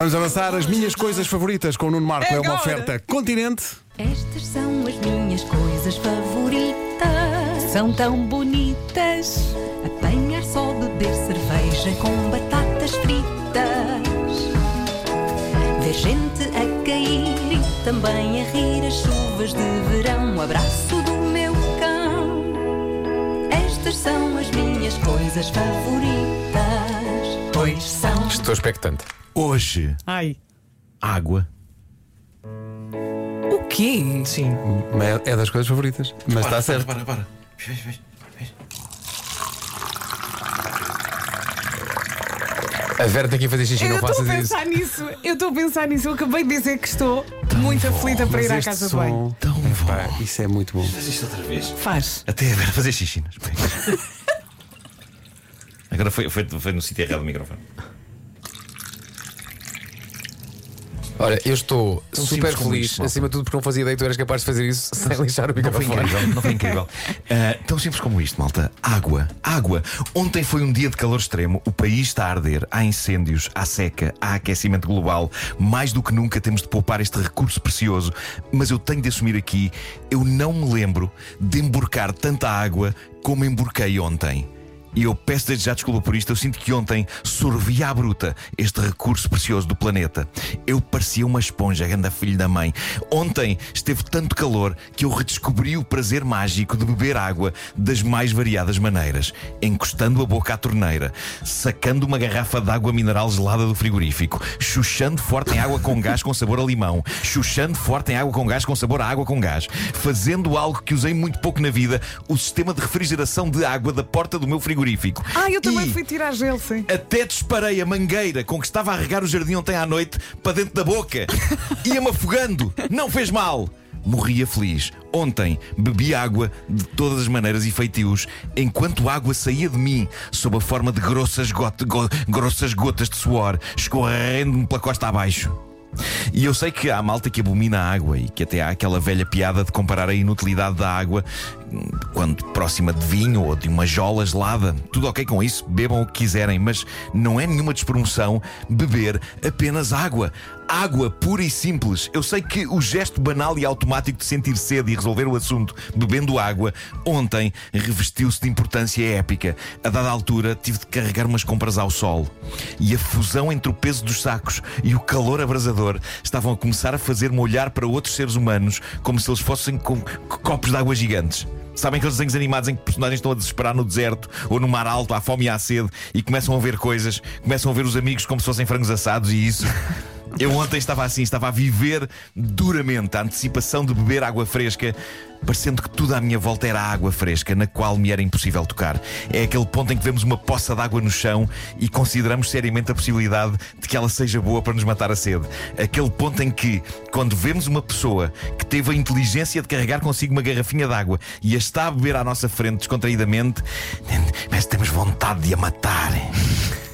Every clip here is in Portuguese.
Vamos avançar as minhas coisas favoritas com o Nuno Marco. É É, uma oferta continente. Estas são as minhas coisas favoritas. São tão bonitas. Apanhar só, beber cerveja com batatas fritas. Ver gente a cair e também a rir as chuvas de verão. O abraço do meu cão. Estas são as minhas coisas favoritas. Pois são. Estou expectante. Hoje, Ai. água. O quê? Sim. Mas É das coisas favoritas. Mas está certo. Para, para, para. Veja, veja, veja. A Vera tem que ir fazer xixi, Eu não estou a faças isso. pensar nisso. Eu estou a pensar nisso. Eu acabei de dizer que estou muito aflita para ir à este casa de banho. som. Tão Epá, bom. isso é muito bom. Faz isto outra vez. Faz. Até a Vera fazer xixi nas pernas. Agora foi, foi, foi no sítio errado do microfone. Olha, eu estou Tão super feliz, malta. acima de tudo porque não fazia ideia que tu eras capaz de fazer isso sem lixar o Não foi microfone. incrível, não foi incrível. Ah, tão simples como isto, malta. Água, água. Ontem foi um dia de calor extremo. O país está a arder. Há incêndios, há seca, há aquecimento global. Mais do que nunca temos de poupar este recurso precioso. Mas eu tenho de assumir aqui: eu não me lembro de emborcar tanta água como emborquei ontem. E eu peço desde já desculpa por isto. Eu sinto que ontem sorvi à bruta este recurso precioso do planeta. Eu parecia uma esponja, ganda filho da mãe. Ontem esteve tanto calor que eu redescobri o prazer mágico de beber água das mais variadas maneiras. Encostando a boca à torneira, sacando uma garrafa de água mineral gelada do frigorífico, chuchando forte em água com gás com sabor a limão, chuchando forte em água com gás com sabor a água com gás, fazendo algo que usei muito pouco na vida, o sistema de refrigeração de água da porta do meu frigorífico. Ah, eu também E fui tirar gel, sim. Até disparei a mangueira com que estava a regar o jardim ontem à noite para dentro da boca. Ia-me afogando. Não fez mal. Morria feliz. Ontem bebi água de todas as maneiras e feitios, enquanto a água saía de mim sob a forma de grossas, go- grossas gotas de suor, escorrendo-me pela costa abaixo. E eu sei que há malta que abomina a água e que até há aquela velha piada de comparar a inutilidade da água quando próxima de vinho ou de uma jola gelada. Tudo ok com isso, bebam o que quiserem, mas não é nenhuma despromoção beber apenas água. Água pura e simples. Eu sei que o gesto banal e automático de sentir sede e resolver o assunto bebendo água, ontem revestiu-se de importância épica. A dada altura, tive de carregar umas compras ao sol. E a fusão entre o peso dos sacos e o calor abrasador estavam a começar a fazer-me olhar para outros seres humanos como se eles fossem com copos de água gigantes. Sabem aqueles desenhos animados em que personagens estão a desesperar no deserto ou no mar alto, à fome e à sede, e começam a ver coisas, começam a ver os amigos como se fossem frangos assados e isso. Eu ontem estava assim, estava a viver duramente a antecipação de beber água fresca, parecendo que tudo à minha volta era água fresca, na qual me era impossível tocar. É aquele ponto em que vemos uma poça de água no chão e consideramos seriamente a possibilidade de que ela seja boa para nos matar a sede. Aquele ponto em que, quando vemos uma pessoa que teve a inteligência de carregar consigo uma garrafinha de água e a está a beber à nossa frente descontraídamente, mas temos vontade de a matar.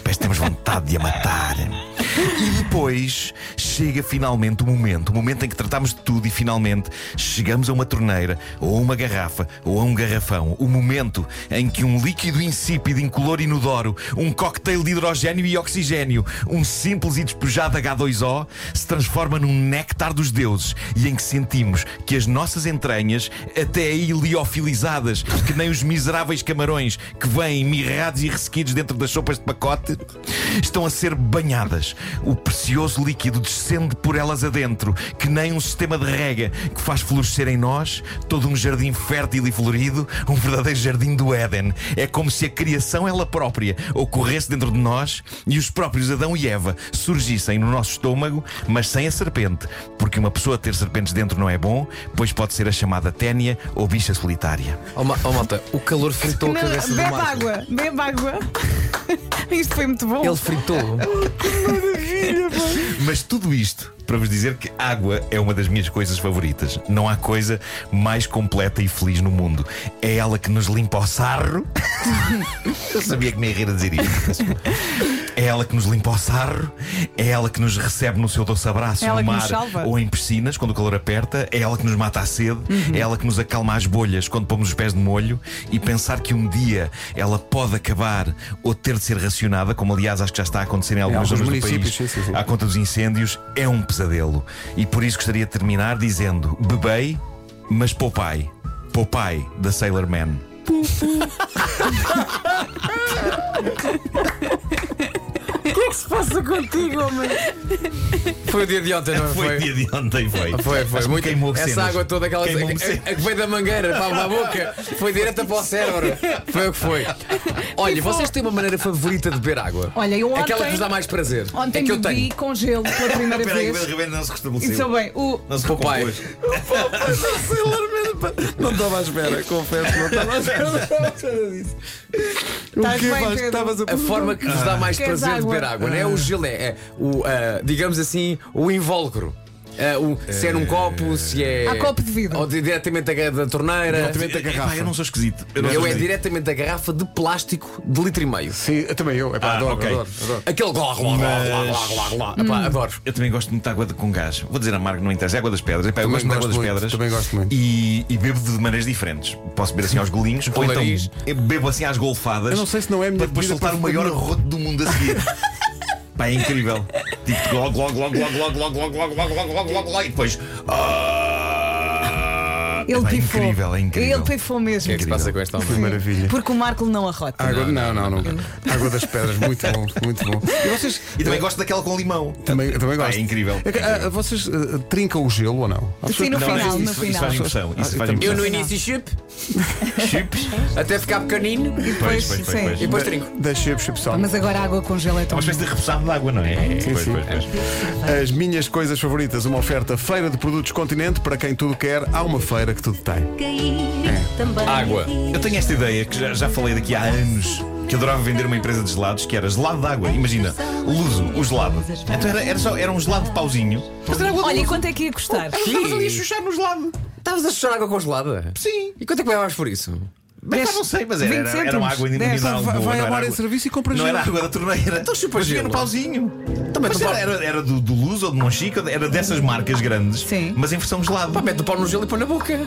Parece que temos vontade de a matar. E depois chega finalmente o momento, o momento em que tratamos de tudo e finalmente chegamos a uma torneira, ou a uma garrafa, ou a um garrafão. O momento em que um líquido insípido, incolor e inodoro, um cocktail de hidrogênio e oxigênio, um simples e despejado H2O, se transforma num néctar dos deuses e em que sentimos que as nossas entranhas, até aí liofilizadas, que nem os miseráveis camarões que vêm mirrados e ressequidos dentro das sopas de pacote, estão a ser banhadas. O precioso líquido descende por elas adentro, que nem um sistema de rega que faz florescer em nós todo um jardim fértil e florido, um verdadeiro jardim do Éden. É como se a criação ela própria ocorresse dentro de nós e os próprios Adão e Eva surgissem no nosso estômago, mas sem a serpente, porque uma pessoa ter serpentes dentro não é bom, pois pode ser a chamada ténia ou bicha solitária. Oh, ma- oh, malta, o calor fritou a cabeça do bebe Marco. água, bebe água. Isto foi muito bom. Ele fritou. Mas tudo isto para vos dizer que água é uma das minhas coisas favoritas. Não há coisa mais completa e feliz no mundo. É ela que nos limpa o sarro. Eu sabia que me ia rir a dizer isto. É ela que nos limpa o sarro, é ela que nos recebe no seu doce abraço É no mar ou em piscinas quando o calor aperta, é ela que nos mata a sede, Uhum. é ela que nos acalma as bolhas quando pomos os pés de molho e pensar que um dia ela pode acabar ou ter de ser racionada, como aliás acho que já está a acontecer em algumas alguns zonas do país, municípios, sim, sim, sim. à conta dos incêndios, é um pesadelo. E por isso gostaria de terminar dizendo: bebei, mas poupai. Poupai da Sailor Man. Que é que se passa contigo, homem? Foi o dia de ontem, não Foi foi? dia de ontem, foi. Foi, foi. Que Muito, queimou essa cenas. água toda, aquela a, a- que veio da mangueira para a boca, foi direta para o cérebro. Foi o que foi. Olha, vocês têm uma maneira favorita de beber água? Olha, eu Aquela que ontem- vos dá mais prazer. Ontem é que eu bebi tenho. com gelo pela primeira Espera aí, vez. o Ribeiro não se E restabeleceu. sou bem, o, Não se Papai. recompôs. Não estava à espera, confesso, não estava à espera disso. O Estás que bem, Vasco, Pedro? estavas a A forma que vos dá mais Queres prazer de água? beber água, não é o gelo, é, é o, ah, digamos assim, o invólucro. Ah, o- se é num copo, se é. Há copo de vidro. Ou de- diretamente da, da torneira. Diretamente da garrafa. Epá, eu não sou esquisito. Eu, não Eu sou é esquisito. diretamente da garrafa de plástico de litro e meio. Sim, também eu. Epá, Ah, adoro, ok. adoro, adoro. Aquele gló, gló, gló, gló. Epá, Hum. adoro. Eu também gosto muito de água de- com gás. Vou dizer amargo, não interessa. É água das pedras. Epá, eu Também gosto de água das muito, pedras. também gosto muito. E, e bebo de maneiras diferentes. Posso beber assim aos golinhos, ou então bebo assim às golfadas. Eu não sei se não é a minha Para depois soltar o maior arroto do mundo a seguir. Pá, é incrível. Tipo, glog, glog, glog, glog, glog, glog, glog, glog, glog, glog, glog, glog, glog, e ah, ele é pifou. incrível, é incrível. Ele pifou O mesmo. que é que se passa com esta alma? maravilha. Porque o Marco não arrota. Água, não, não, não. Água das pedras, muito bom, muito bom. E vocês E também gosto daquela com limão. também, também é incrível. É ah, vocês ah, trincam o gelo ou não? Sim, no final, no final. faz impressão. Isso Ah, faz eu no início chup, Chips? até ficar pequenino E depois, Pois, pois, e depois trinco. Da chip chip só. Mas agora a água com gelo é É tão uma espécie de repousado de água, não é? Sim, Pois, sim. pois, pois. As minhas coisas favoritas, uma oferta feira de produtos Continente para quem tudo quer. Há uma feira que tudo tem. Também Água. Eu tenho esta ideia que já, já falei daqui há anos. Que adorava vender uma empresa de gelados que era gelado de água. Imagina, Luso, o gelado. Então era, era, só, era um gelado de pauzinho. Mas era água de Olha, e Luso. quanto é que ia custar? Estavas ali a chuchar no gelado. Estavas a chuchar água congelada? Sim. E quanto é que levavas por isso? Dez- pá, não sei, mas era, 20 era, era uma água mineral. Vai- vai não bar em serviço e compra Não gelo. era água da torneira. Então chupa Mas gelo. no pauzinho. Também Mas tu era, era, era do, do Luz ou do Monchique, era dessas marcas grandes. Sim. Mas em versão gelado. Pá, mete o pau no gelo e põe na boca.